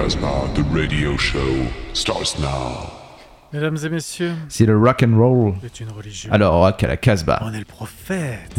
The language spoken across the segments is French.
Casbah, the radio show starts now. Mesdames et messieurs, C'est le rock and roll. c'est une religion. Alors, rock à la Casbah. On est le prophète.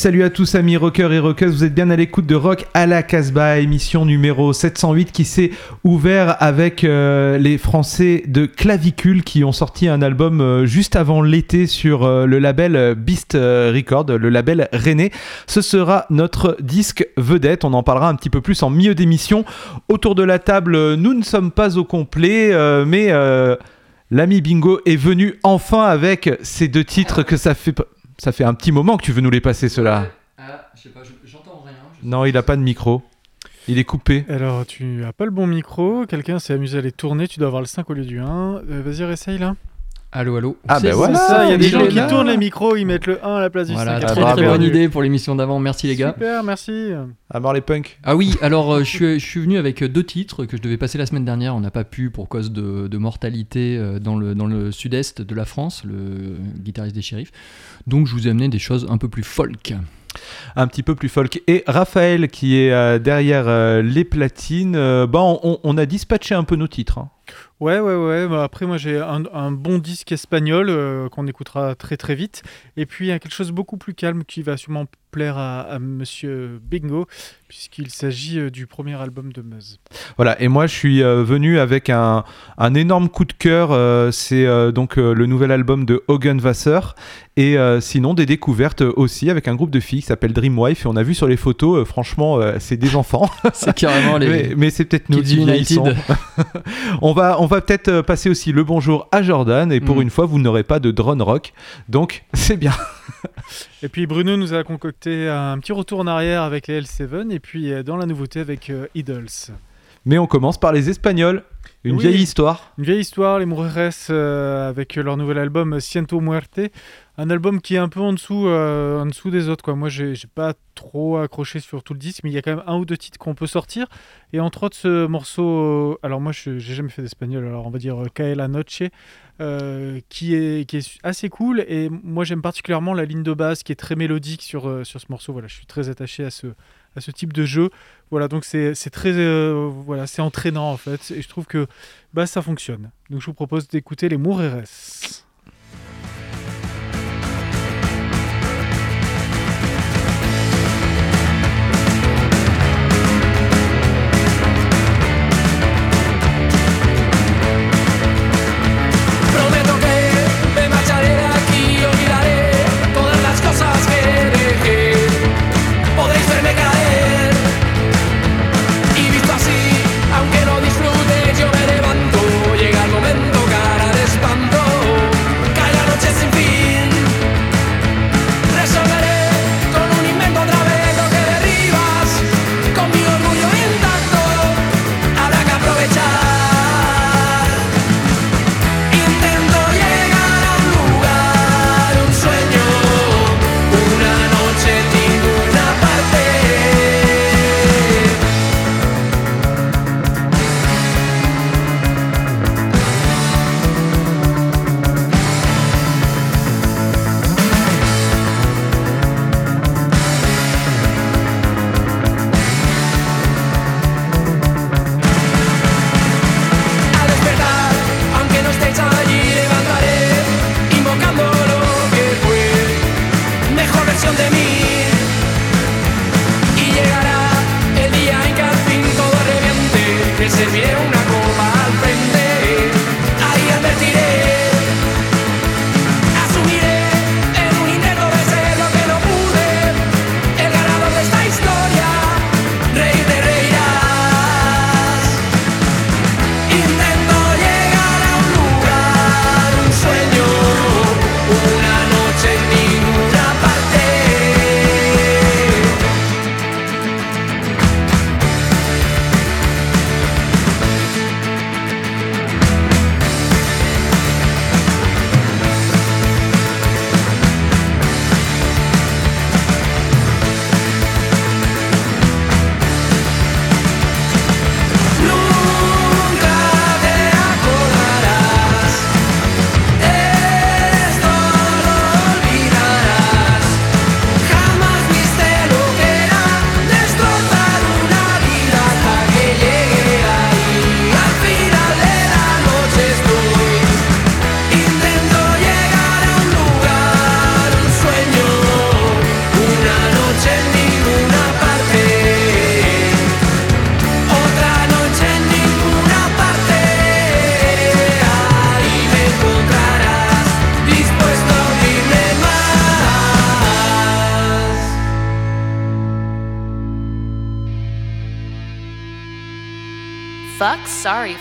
Salut à tous amis rockers et rockeuses, vous êtes bien à l'écoute de Rock à la Casbah, émission numéro 708 qui s'est ouvert avec euh, les Français de Clavicule qui ont sorti un album euh, juste avant l'été sur euh, le label Beast Record, le label René. Ce sera notre disque vedette, on en parlera un petit peu plus en milieu d'émission. Autour de la table, nous ne sommes pas au complet, mais l'ami Bingo est venu enfin avec ces deux titres que ça fait... Ça fait un petit moment que tu veux nous les passer, ceux-là. Ah, je sais pas, je- j'entends rien. je Non, il a pas de micro. Il est coupé. Alors, tu as pas le bon micro, quelqu'un s'est amusé à les tourner, tu dois avoir le 5 au lieu du 1. Euh, Vas-y, réessaye là. Allô, allô. Ah, ben voilà. C'est ça, il y a des gens qui là. tournent les micros, ils mettent le 1 à la place du 5. Voilà, Ah, très bravo. très bonne idée pour l'émission d'avant. Merci les gars. Super, merci. À mort les punks. Ah oui, alors euh, je, suis, je suis venu avec deux titres que je devais passer la semaine dernière. On n'a pas pu pour cause de, de mortalité euh, dans le, dans le sud-est de la France, le guitariste des shérifs. Donc je vous ai amené des choses un peu plus folk. un petit peu plus folk. Et Raphaël, qui est euh, derrière euh, les platines, euh, bah, on, on a dispatché un peu nos titres. hein. Ouais, ouais, ouais. Bah, après, moi, j'ai un, un bon disque espagnol euh, qu'on écoutera très, très vite. Et puis, il y a quelque chose de beaucoup plus calme qui va sûrement plaire à, à Monsieur Bingo, puisqu'il s'agit euh, du premier album de Meuse. Voilà, et moi je suis euh, venu avec un, un énorme coup de cœur. euh, c'est euh, donc euh, le nouvel album de Hogan Wasser. Et euh, sinon, des découvertes aussi avec un groupe de filles qui s'appelle Dreamwife. Et on a vu sur les photos, euh, franchement, euh, c'est des enfants. C'est carrément les. mais mais c'est peut-être nous qui. United. on va, on va peut-être euh, passer aussi le bonjour à Jordan. Et pour Mm. une fois, vous n'aurez pas de drone rock. Donc, c'est bien. Et puis, Bruno nous a concocté un petit retour en arrière avec les L7. Et puis, euh, dans la nouveauté avec euh, Idols. Mais on commence par les Espagnols. Une Oui. vieille histoire. Une vieille histoire, les Mujeres, euh, avec leur nouvel album Ciento Muerte. Un album qui est un peu en dessous, euh, en dessous des autres. Quoi. Moi, j'ai pas trop accroché sur tout le disque, mais il y a quand même un ou deux titres qu'on peut sortir. Et entre autres, ce morceau. euh, alors, moi, j'ai jamais fait d'espagnol, alors on va dire euh, Cae la Noche, qui, est, assez cool. Et moi, j'aime particulièrement la ligne de basse qui est très mélodique sur, sur ce morceau. Voilà, je suis très attaché à ce, à ce type de jeu. Voilà, donc c'est très. voilà, c'est entraînant en fait. Et je trouve que bah, ça fonctionne. Donc je vous propose d'écouter les Mujeres.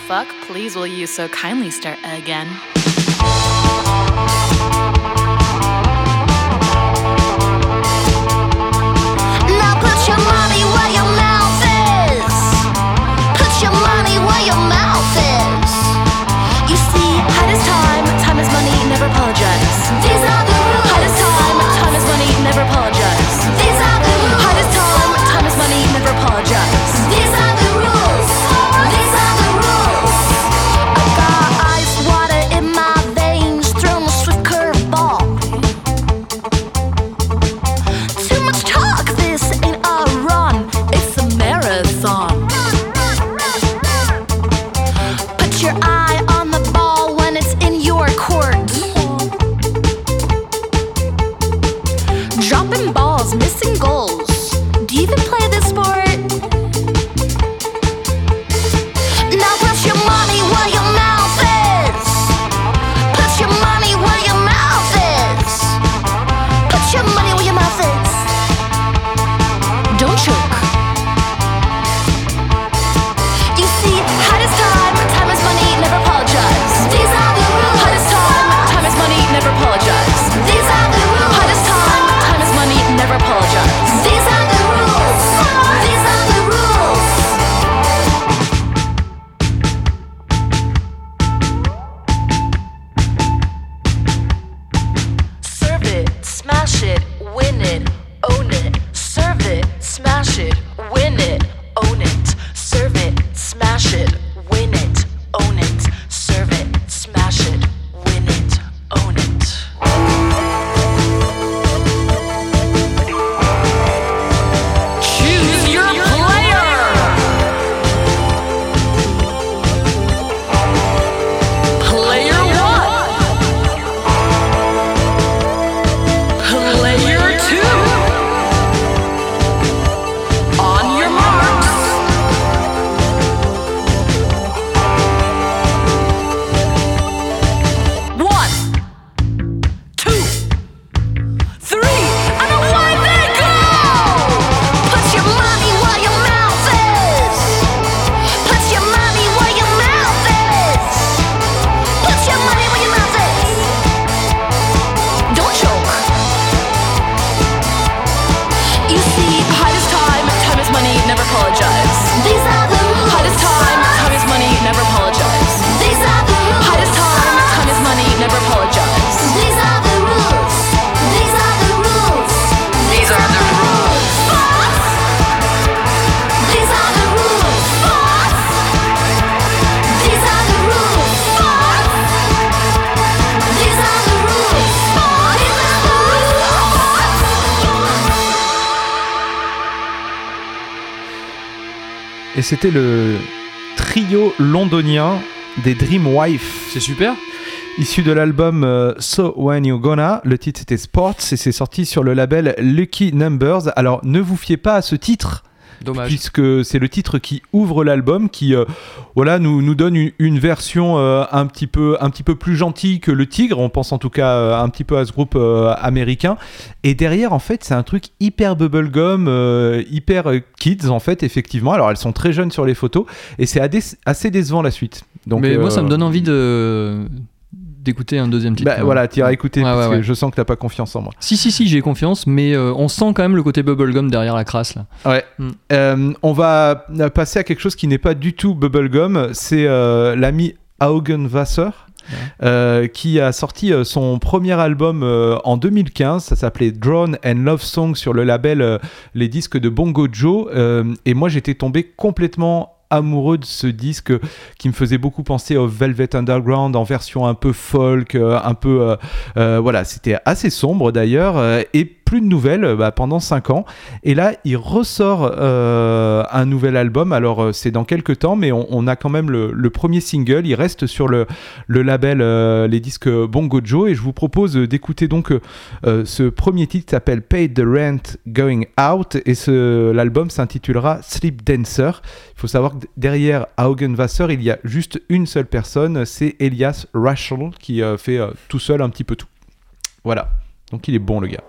Fuck, please will you so kindly start again? Et c'était le trio londonien des Dreamwife. C'est super. Issu de l'album euh, So When You Gonna, le titre c'était Sports et c'est sorti sur le label Lucky Numbers. Alors ne vous fiez pas à ce titre, Dommage. puisque c'est le titre qui ouvre l'album, qui euh, voilà nous, nous donne une, une version euh, un petit peu un petit peu plus gentille que le Tigre. On pense en tout cas euh, un petit peu à ce groupe américain. Et derrière en fait c'est un truc hyper bubblegum, hyper kids en fait effectivement. Alors elles sont très jeunes sur les photos et c'est assez décevant la suite. Donc Mais moi, ça me donne envie de d'écouter un deuxième titre. Bah, même. voilà, t'iras écouter Ouais, parce ouais, que je sens que t'as pas confiance en moi. Si, si, si, j'ai confiance, mais euh, on sent quand même le côté bubblegum derrière la crasse. Là. Ouais. Mm. Euh, on va euh, passer à quelque chose qui n'est pas du tout bubblegum. C'est euh, l'ami Augen Wasser. euh, qui a sorti euh, son premier album euh, en 2015, ça s'appelait Drone and Love Song sur le label euh, Les Disques de Bongo Joe. Euh, et moi j'étais tombé complètement amoureux de ce disque qui me faisait beaucoup penser au Velvet Underground en version un peu folk, euh, un peu euh, euh, voilà, c'était assez sombre d'ailleurs euh, et plus de nouvelles euh, bah, pendant 5 ans. Et là, il ressort euh, un nouvel album. Alors, euh, c'est dans quelques temps, mais on, a quand même le, premier single. Il reste sur le, le label Les Disques Bongo Joe. Et je vous propose d'écouter donc ce premier titre qui s'appelle Paid the Rent Going Out. Et l'album s'intitulera Sleep Dancer. Il faut savoir que derrière Augen Wasser, il y a juste une seule personne. C'est Elias Rachel qui fait tout seul un petit peu tout. Voilà. Donc, il est bon, le gars.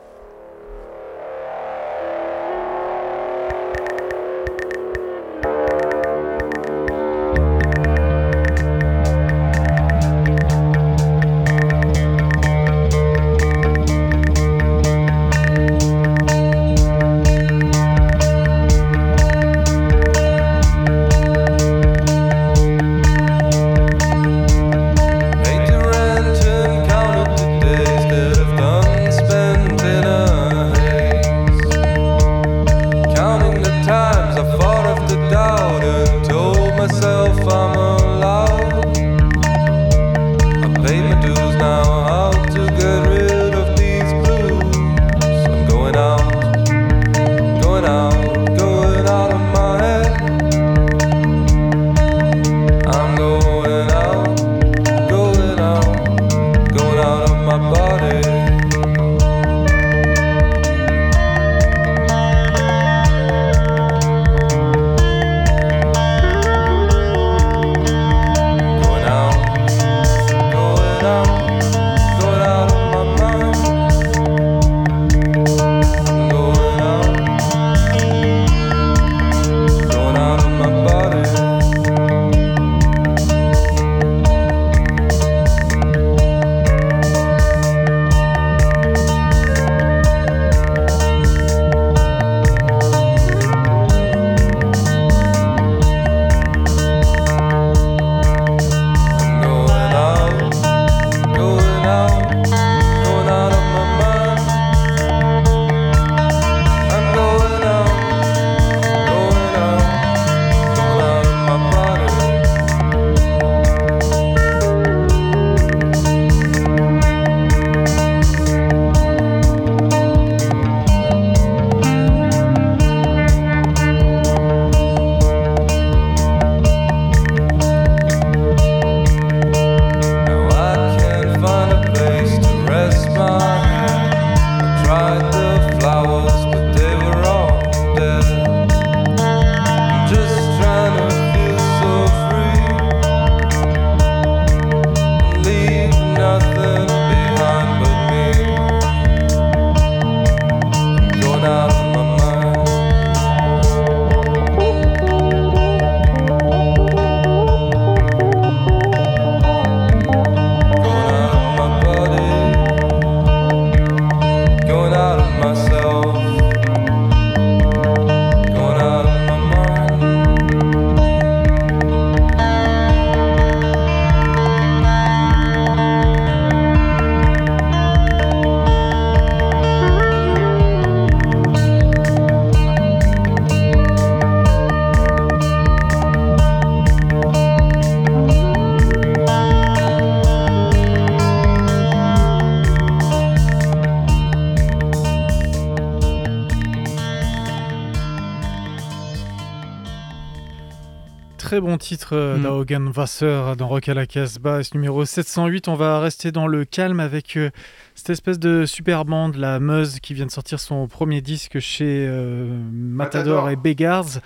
Très bon titre euh, Mm. d'Augen Wasser dans Rock à la Casbah, ce numéro 708. On va rester dans le calme avec euh, cette espèce de super bande, la Meuse, qui vient de sortir son premier disque chez euh, Matador, Matador. et Beggars.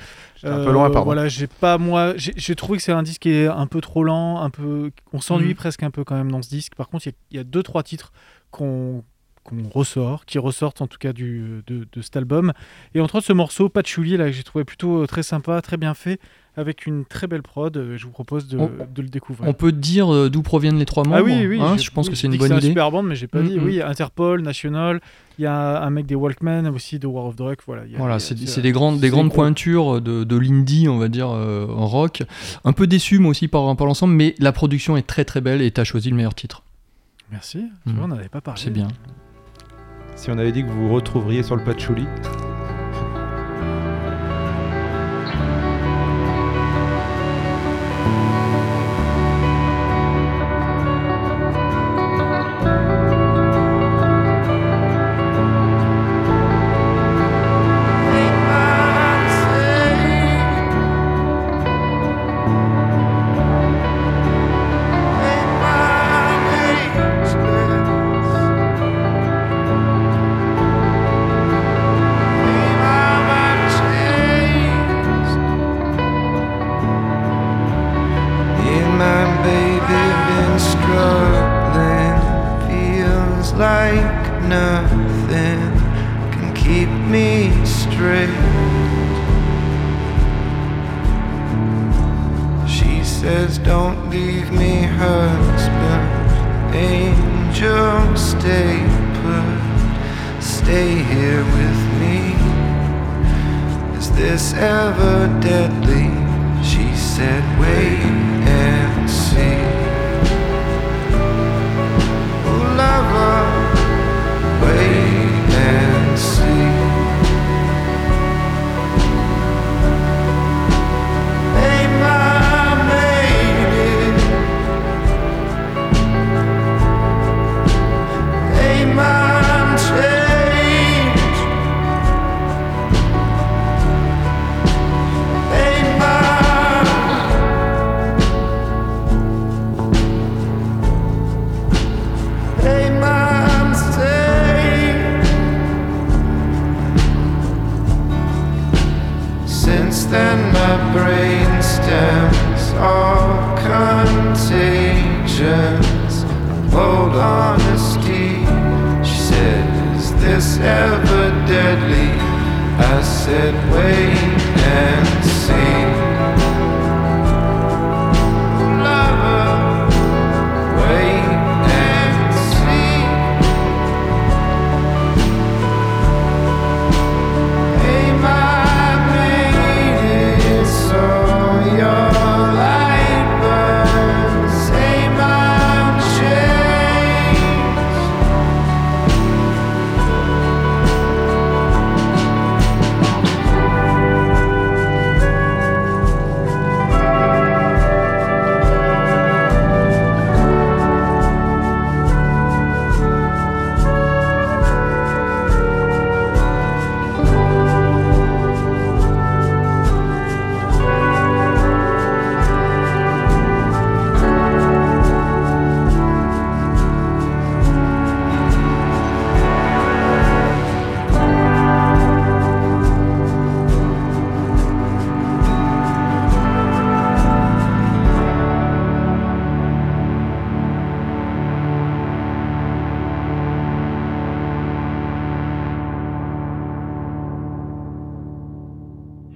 Un peu loin, pardon. Voilà, j'ai pas moi, j'ai trouvé que c'est un disque qui est un peu trop lent, un peu, on s'ennuie Mhm. presque un peu quand même dans ce disque. Par contre, il y a- il y, a deux trois titres qu'on qu'on ressort, qui ressortent en tout cas du, de, de cet album. Et entre autres, ce morceau Patchouli, là, que j'ai trouvé plutôt très sympa, très bien fait, avec une très belle prod. Euh, Je vous propose de, On- de le découvrir. On peut dire euh, d'où proviennent les trois membres ah oui, oui, hein, je pense oui, que c'est une bonne c'est idée. un super band, mais j'ai pas Mm, dit. mm. Oui, Interpol, National, il y a un mec des Walkmen aussi, de War of Drug. Voilà, a- Voilà, c'est c'est des grandes, des c'est grandes gros. pointures de, de l'indie, on va dire, euh, en rock. Un peu déçu, moi aussi, par, par l'ensemble, mais la production est très très belle et t'as choisi le meilleur titre. Merci. Tu Mm. vois, on n'en avait pas parlé. C'est bien. Si on avait dit que vous vous retrouveriez sur le patchouli.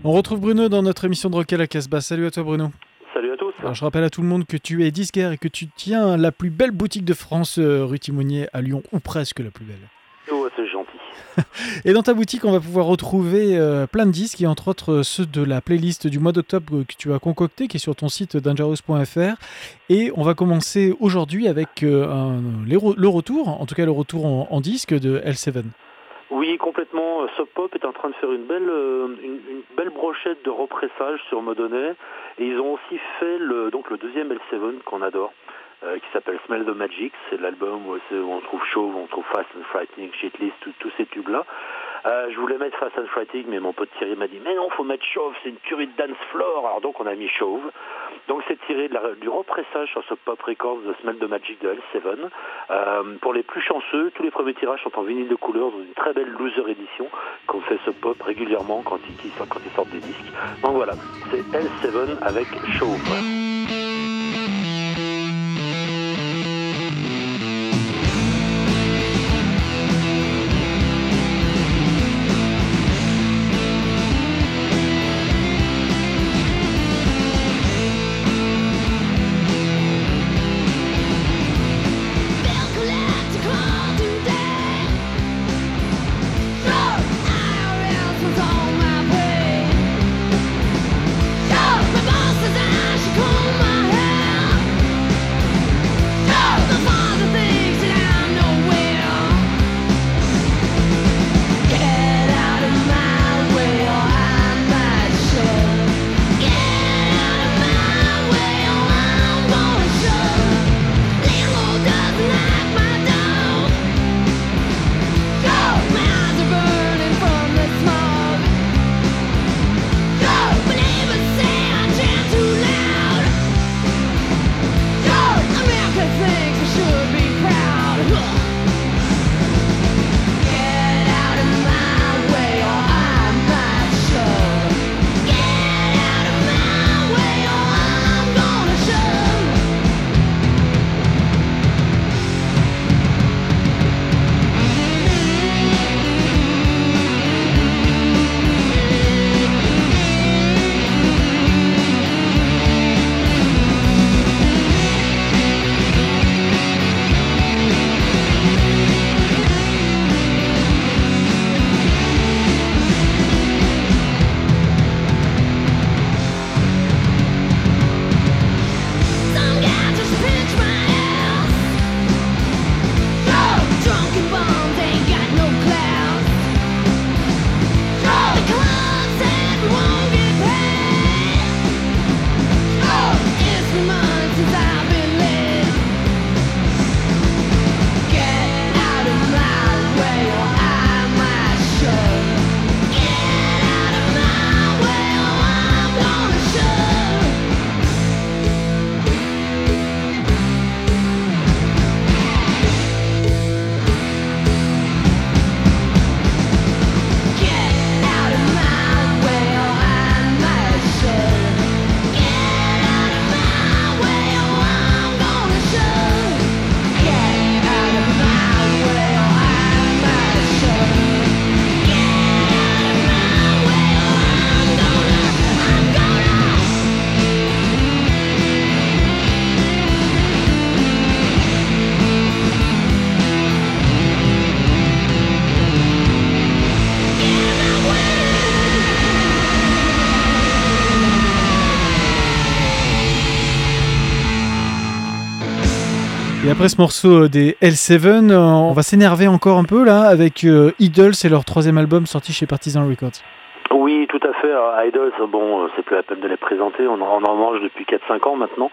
On retrouve Bruno dans notre émission de Rock à la Casbah. Salut à toi, Bruno. Salut à tous. Alors, je rappelle à tout le monde que tu es disquaire et que tu tiens la plus belle boutique de France, euh, rue Timonier, à Lyon, ou presque la plus belle. Oh, c'est gentil. Et dans ta boutique, on va pouvoir retrouver euh, plein de disques, et entre autres euh, ceux de la playlist du mois d'octobre que tu as concocté, qui est sur ton site dangerous.fr. Et on va commencer aujourd'hui avec euh, un- les re- le retour, en tout cas le retour en, en disque de L7. Oui, complètement. Euh, Sub Pop est en train de faire une belle, euh, une, une belle brochette de repressage sur Modonnet. Et ils ont aussi fait le, donc le deuxième L7 qu'on adore, euh, qui s'appelle Smell the Magic. C'est l'album où, où on trouve Chauve, on trouve Fast and Frightening, Shitlist, tous ces tubes-là. Euh, je voulais mettre Fast and Fighting, mais mon pote Thierry m'a dit mais non, faut mettre Chauve, c'est une tuerie de dance floor. Alors donc on a mis Chauve. Donc c'est tiré de du repressage sur ce Pop Records de Smell the Magic de L7. Euh, pour les plus chanceux, tous les premiers tirages sont en vinyle de couleur dans une très belle loser édition qu'on fait ce pop régulièrement quand ils, quand ils sortent des disques. Donc voilà, c'est L7 avec Chauve. Après ce morceau euh, des L7, euh, on va s'énerver encore un peu là avec euh, Idols et leur troisième album sorti chez Partisan Records. Oui, tout à fait. Idols, bon, c'est plus la peine de les présenter. On en, mange depuis 4-5 ans maintenant.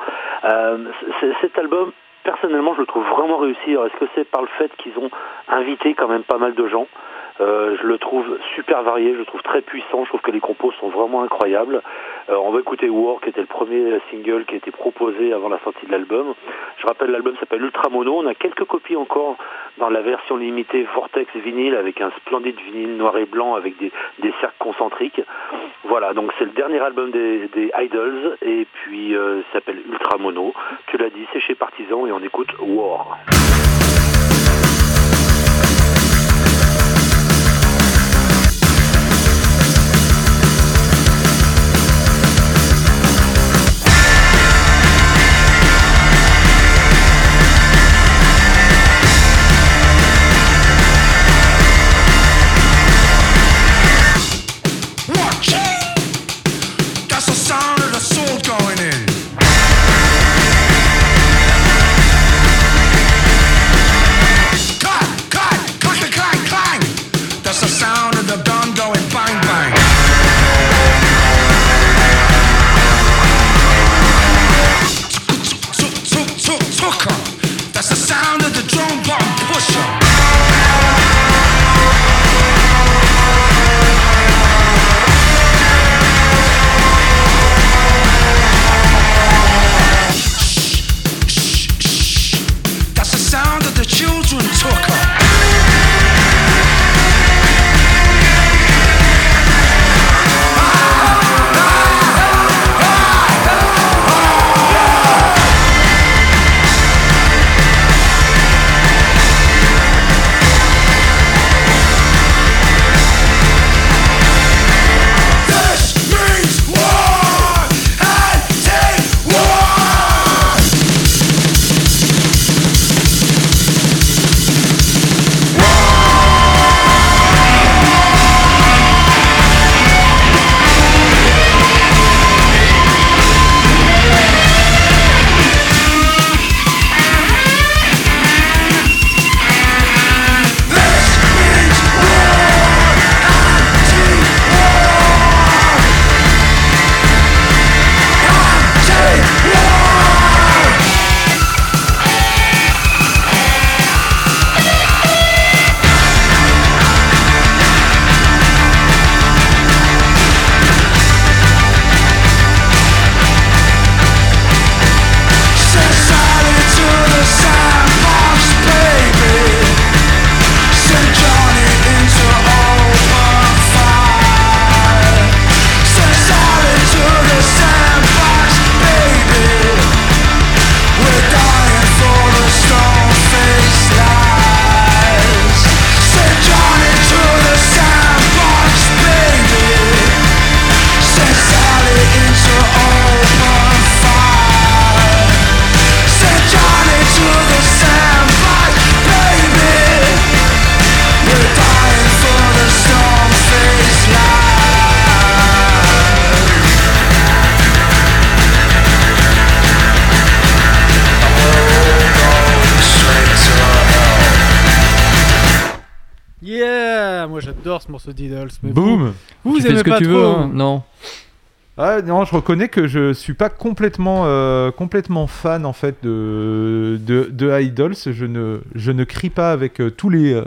Cet album, personnellement, je le trouve vraiment réussi. Est-ce que c'est par le fait qu'ils ont invité quand même pas mal de gens? Euh, je le trouve super varié, je le trouve très puissant, je trouve que les compos sont vraiment incroyables. Euh, on va écouter War, qui était le premier single qui a été proposé avant la sortie de l'album. Je rappelle, l'album s'appelle Ultra Mono. On a quelques copies encore dans la version limitée Vortex vinyle avec un splendide vinyle noir et blanc avec des, des cercles concentriques. Voilà, donc c'est le dernier album des, Idols et puis euh, s'appelle Ultra Mono. Tu l'as dit, c'est chez Partisan et on écoute War. That's the ce morceau d'Idols. mais Boum Vous, vous tu fais aimez ce que pas tu trop. veux. hein. Non. Ah non, je reconnais que je suis pas complètement, euh, complètement fan en fait de, de, de Idols. Je ne, je ne crie pas avec euh, tous les, euh,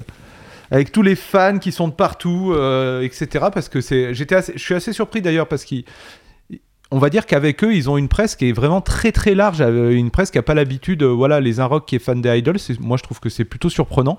avec tous les fans qui sont de partout, euh, etc. Parce que c'est, j'étais, assez- je suis assez surpris d'ailleurs parce qu'ils, on va dire qu'avec eux, ils ont une presse qui est vraiment très très large, euh, une presse qui a pas l'habitude, euh, voilà, les un rock qui est fan des Idols. Moi, je trouve que c'est plutôt surprenant.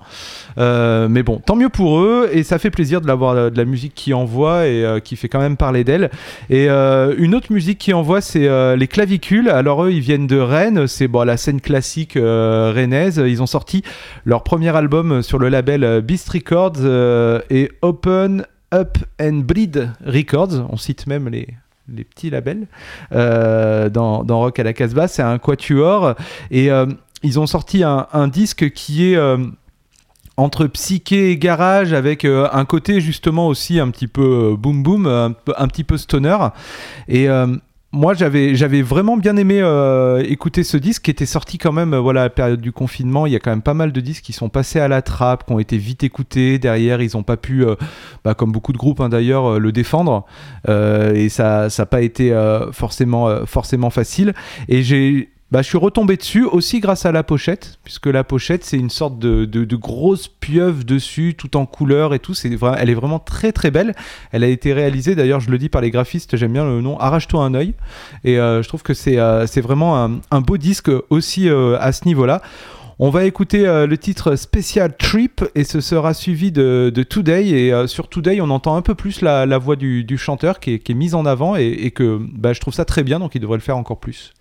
Euh, mais bon, tant mieux pour eux et ça fait plaisir de l'avoir de la musique qui envoie et qui fait quand même parler d'elle. Et une autre musique qui envoie, c'est les clavicules. Alors eux, ils viennent de Rennes, c'est bon, la scène classique rennaise. Ils ont sorti leur premier album sur le label Beast Records et Open Up and Bleed Records. On cite même les les petits labels euh, dans, dans Rock à la Casbah, c'est un quatuor et euh, ils ont sorti un, disque qui est euh, entre psyché et garage avec un côté justement aussi un petit peu boom boom, un, petit peu stoner. Et moi j'avais vraiment bien aimé euh, écouter ce disque qui était sorti quand même euh, voilà à la période du confinement. Il y a quand même pas mal de disques qui sont passés à la trappe, qui ont été vite écoutés. Derrière ils n'ont pas pu, euh, bah, comme beaucoup de groupes hein, d'ailleurs, le défendre. Et ça n'a pas été forcément forcément facile. Et j'ai bah, je suis retombé dessus aussi grâce à la pochette, puisque la pochette c'est une sorte de, de, de grosse pieuvre dessus, tout en couleur et tout. C'est elle est vraiment très très belle. Elle a été réalisée, d'ailleurs, je le dis par les graphistes, j'aime bien le nom Arrache-toi un œil. Et euh, je trouve que c'est euh, vraiment un, beau disque aussi euh, à ce niveau-là. On va écouter euh, le titre Special Trip et ce sera suivi de, de Today. Et euh, sur Today, on entend un peu plus la, la voix du, du chanteur qui est, qui est mise en avant et, et que bah, je trouve ça très bien, donc il devrait le faire encore plus.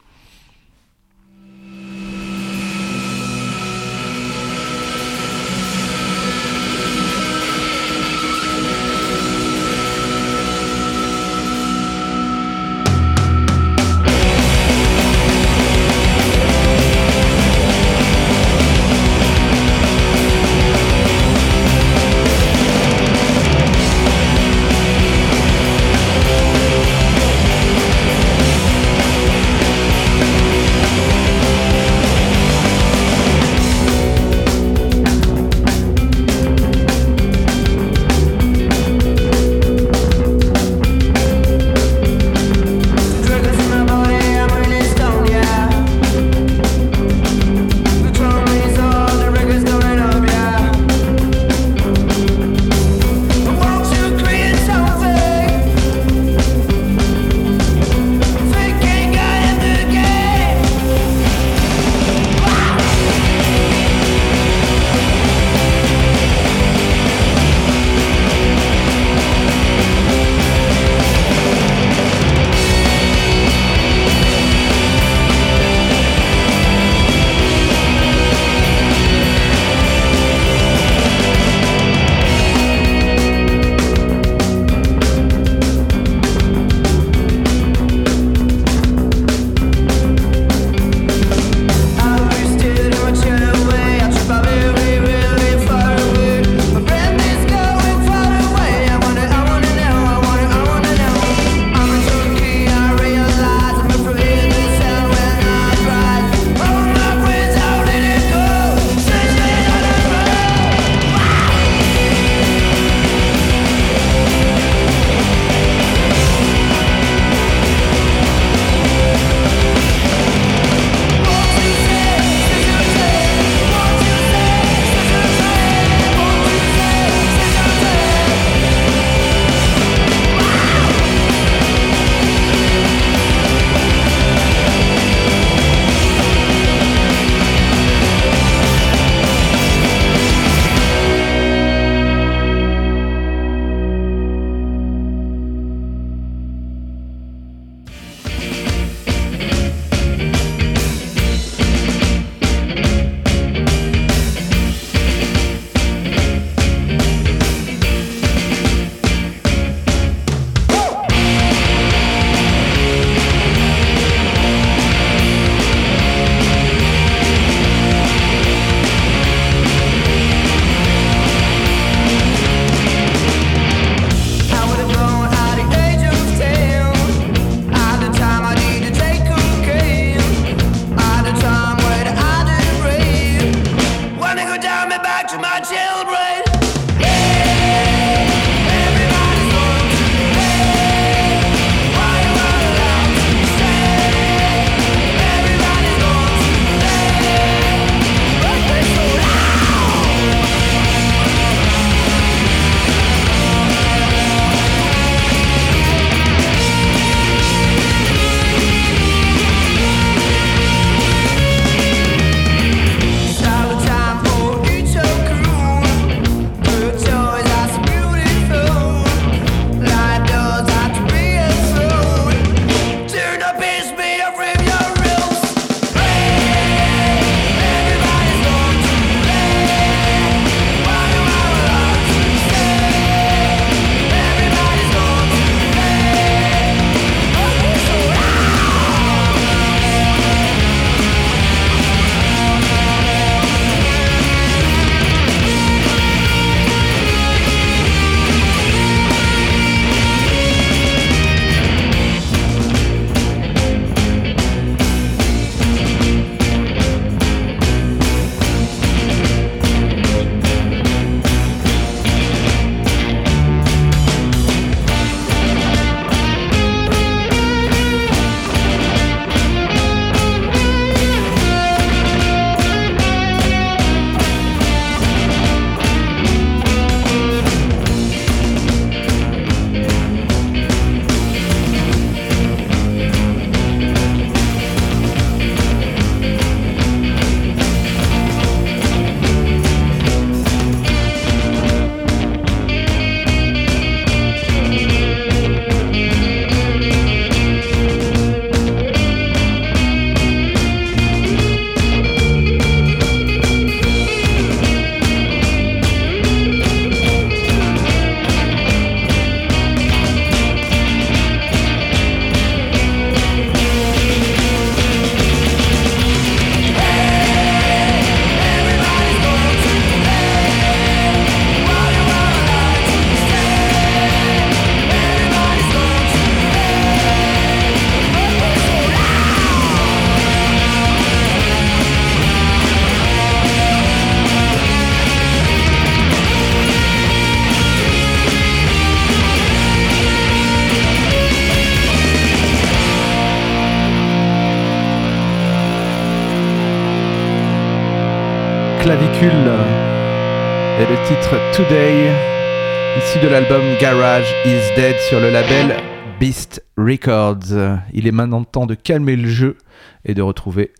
L'album Garage is Dead sur le label Beast Records. Il est maintenant temps de calmer le jeu et de retrouver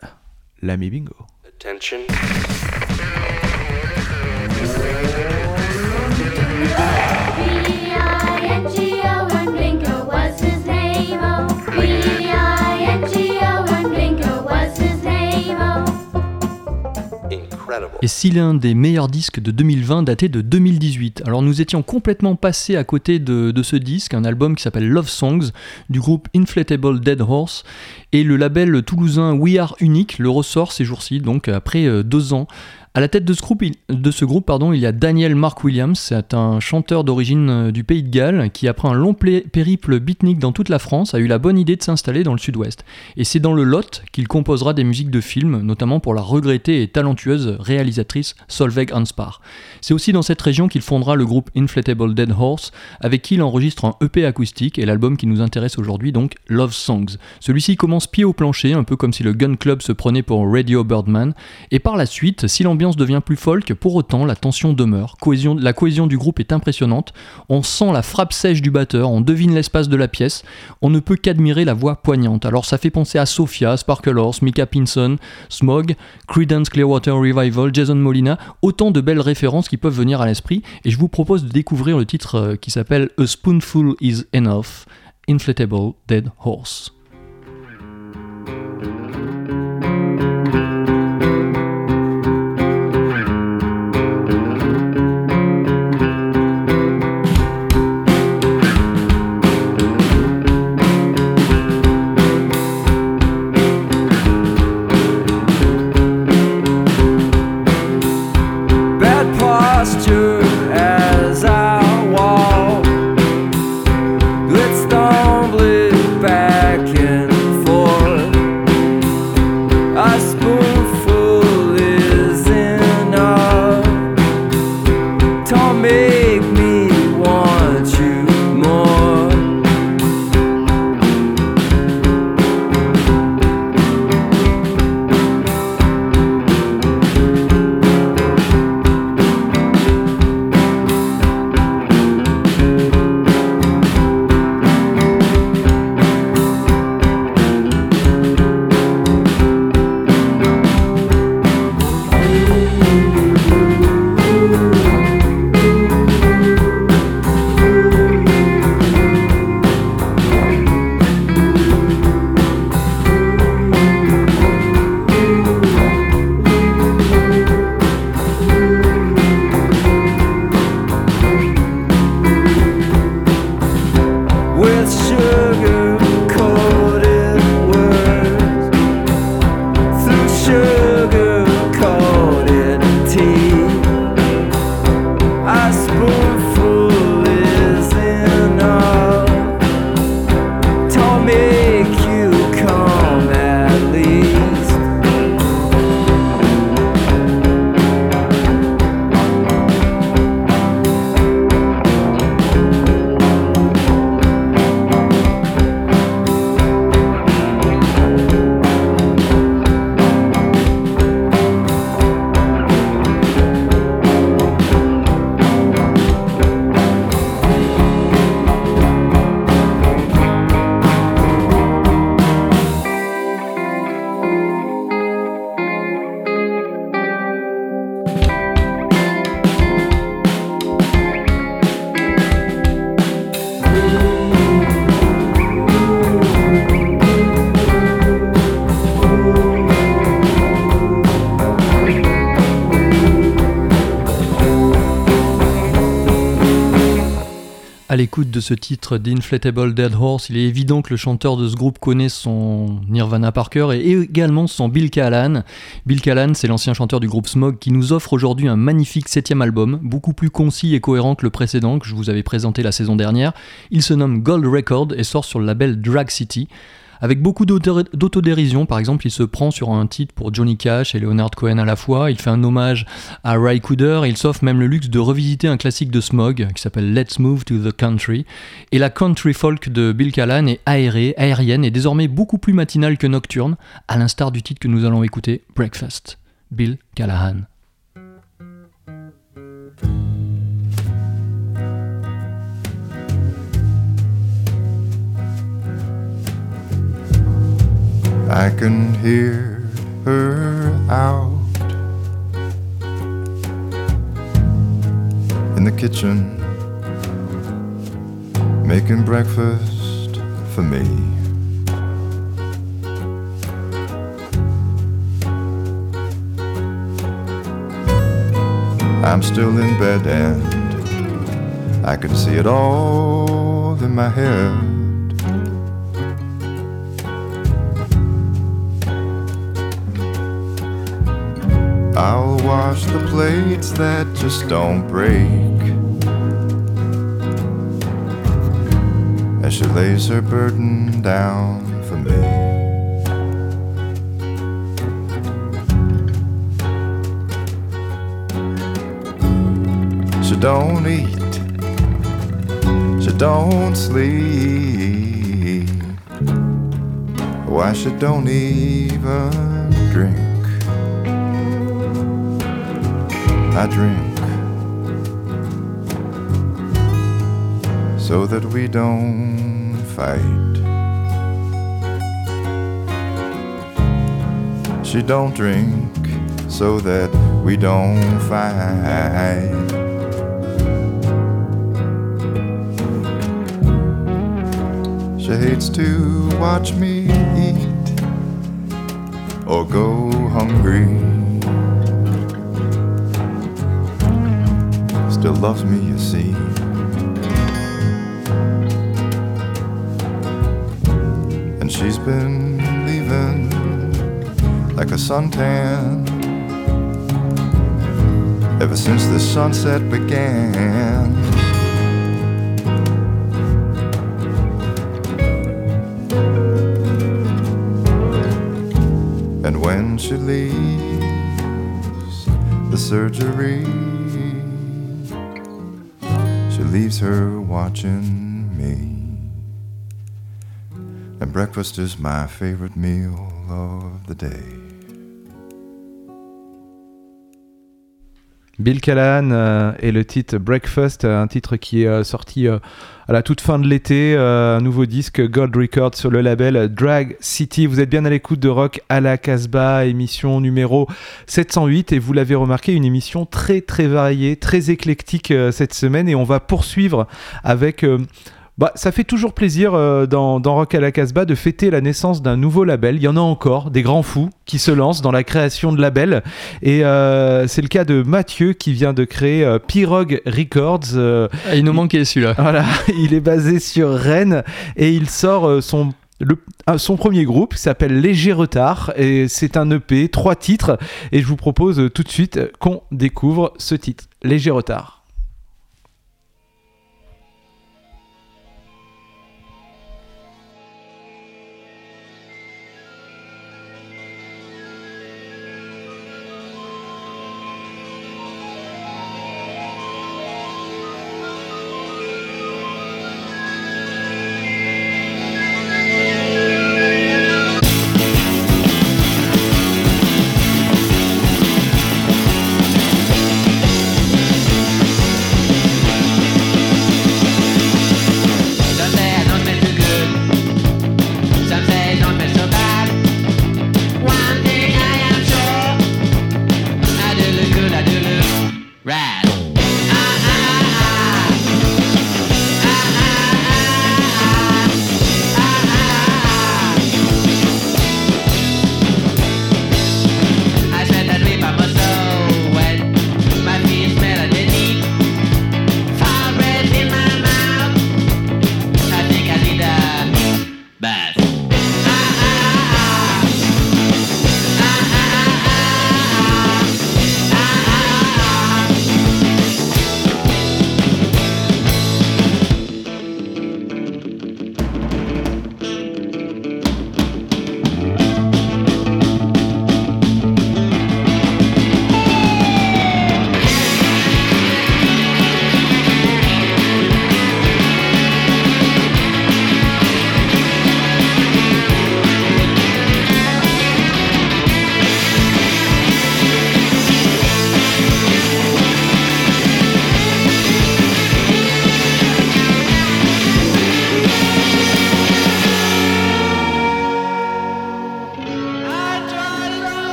l'ami Bingo. Attention. Et s'il est un des meilleurs disques de 2020 daté de 2018. Alors nous étions complètement passés à côté de, de ce disque, un album qui s'appelle Love Songs du groupe Inflatable Dead Horse et le label toulousain We Are Unique le ressort ces jours-ci, donc après euh, deux ans. À la tête de ce groupe, il, pardon, il y a Daniel Mark Williams, c'est un chanteur d'origine euh, du pays de Galles qui, après un long périple beatnik dans toute la France, a eu la bonne idée de s'installer dans le sud-ouest. Et c'est dans le Lot qu'il composera des musiques de films, notamment pour la regrettée et talentueuse réalisatrice Solveig Hanspar. C'est aussi dans cette région qu'il fondera le groupe Inflatable Dead Horse, avec qui il enregistre un EP acoustique et l'album qui nous intéresse aujourd'hui, donc Love Songs. Celui-ci commence pied au plancher, un peu comme si le Gun Club se prenait pour Radio Birdman, et par la suite, si l'ambiance devient plus folk, pour autant la tension demeure. La cohésion du groupe est impressionnante, on sent la frappe sèche du batteur, on devine l'espace de la pièce, on ne peut qu'admirer la voix poignante. Alors ça fait penser à Sophia, Sparkle Horse, Mika Pinson, Smog, Creedence Clearwater Revival, Jason Molina, autant de belles références qui peuvent venir à l'esprit, et je vous propose de découvrir le titre euh, qui s'appelle A Spoonful is Enough, Inflatable Dead Horse. À l'écoute de ce titre d'Inflatable Dead Horse, il est évident que le chanteur de ce groupe connaît son Nirvana par cœur et également son Bill Callahan. Bill Callahan, c'est l'ancien chanteur du groupe Smog qui nous offre aujourd'hui un magnifique septième album, beaucoup plus concis et cohérent que le précédent que je vous avais présenté la saison dernière. Il se nomme Gold Record et sort sur le label Drag City. Avec beaucoup d'auto- d'autodérision, par exemple, il se prend sur un titre pour Johnny Cash et Leonard Cohen à la fois, il fait un hommage à Ray Cooder, il s'offre même le luxe de revisiter un classique de Smog qui s'appelle Let's Move to the Country. Et la country folk de Bill Callahan est aérée, aérienne et désormais beaucoup plus matinale que nocturne, à l'instar du titre que nous allons écouter, Breakfast. Bill Callahan. I can hear her out in the kitchen making breakfast for me. I'm still in bed and I can see it all in my head. I'll wash the plates that just don't break. As she lays her burden down for me. She don't eat, she don't sleep. Why she don't even drink? I drink so that we don't fight. She don't drink so that we don't fight. She hates to watch me eat or go hungry. Still loves me, you see. And she's been leaving like a suntan ever since the sunset began. And when she leaves the surgery, leaves her watching me. And breakfast is my favorite meal of the day. Bill Callahan euh, et le titre Breakfast, euh, un titre qui est euh, sorti à la toute fin de l'été, un nouveau disque Gold Record sur le label Drag City. Vous êtes bien à l'écoute de Rock à la Casbah, émission numéro 708 et vous l'avez remarqué, une émission très très variée, très éclectique cette semaine et on va poursuivre avec... bah, ça fait toujours plaisir euh, dans, dans Rock à la Casbah de fêter la naissance d'un nouveau label. Il y en a encore, des grands fous qui se lancent dans la création de labels. Et euh, c'est le cas de Mathieu qui vient de créer euh, Pirog Records. euh, Ah, il nous manquait celui-là. voilà, il est basé sur Rennes et il sort euh, son le- son premier groupe qui s'appelle Léger Retard et c'est un EP, trois titres et je vous propose euh, tout de suite qu'on découvre ce titre, Léger Retard.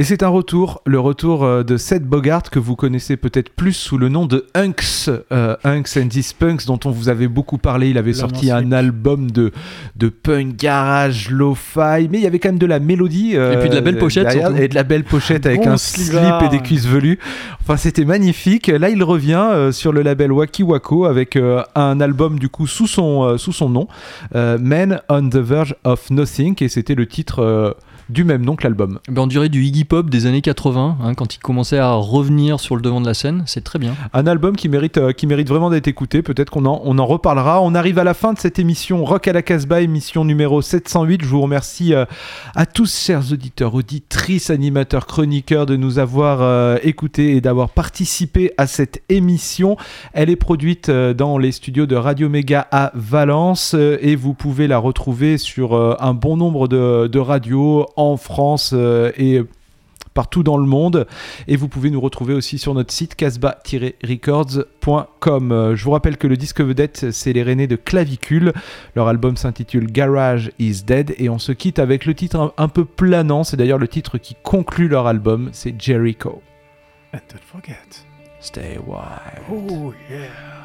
Et c'est un retour, le retour euh, de Seth Bogart que vous connaissez peut-être plus sous le nom de Hunks, euh, Hunks and These Punks dont on vous avait beaucoup parlé. Il avait sorti un album de, de punk garage, lo-fi, mais il y avait quand même de la mélodie. euh, Et puis de la belle pochette, derrière. Et de la belle pochette avec Bon un slip et des cuisses velues. Enfin, c'était magnifique. Là, il revient euh, sur le label Waki Wako avec euh, un album du coup sous son, euh, sous son nom, euh, Men on the Verge of Nothing, et c'était le titre euh, du même nom que l'album. Ben, on dirait du Iggy Pop des années 80, hein, quand il commençait à revenir sur le devant de la scène. C'est très bien. Un album qui mérite, euh, qui mérite vraiment d'être écouté. Peut-être qu'on en, on en reparlera. On arrive à la fin de cette émission Rock à la Casbah, émission numéro 708. Je vous remercie euh, à tous, chers auditeurs, auditrices, animateurs, chroniqueurs, de nous avoir euh, écoutés et d'avoir participé à cette émission. Elle est produite dans les studios de Radio Méga à Valence et vous pouvez la retrouver sur un bon nombre de, de radios en France euh, et partout dans le monde. Et vous pouvez nous retrouver aussi sur notre site casbah-records.com. Je vous rappelle que le disque vedette, c'est les Rennais de Clavicule. Leur album s'intitule Garage is Dead. Et on se quitte avec le titre un, un peu planant. C'est d'ailleurs le titre qui conclut leur album. C'est Jericho. And don't forget. Stay wild. Oh yeah.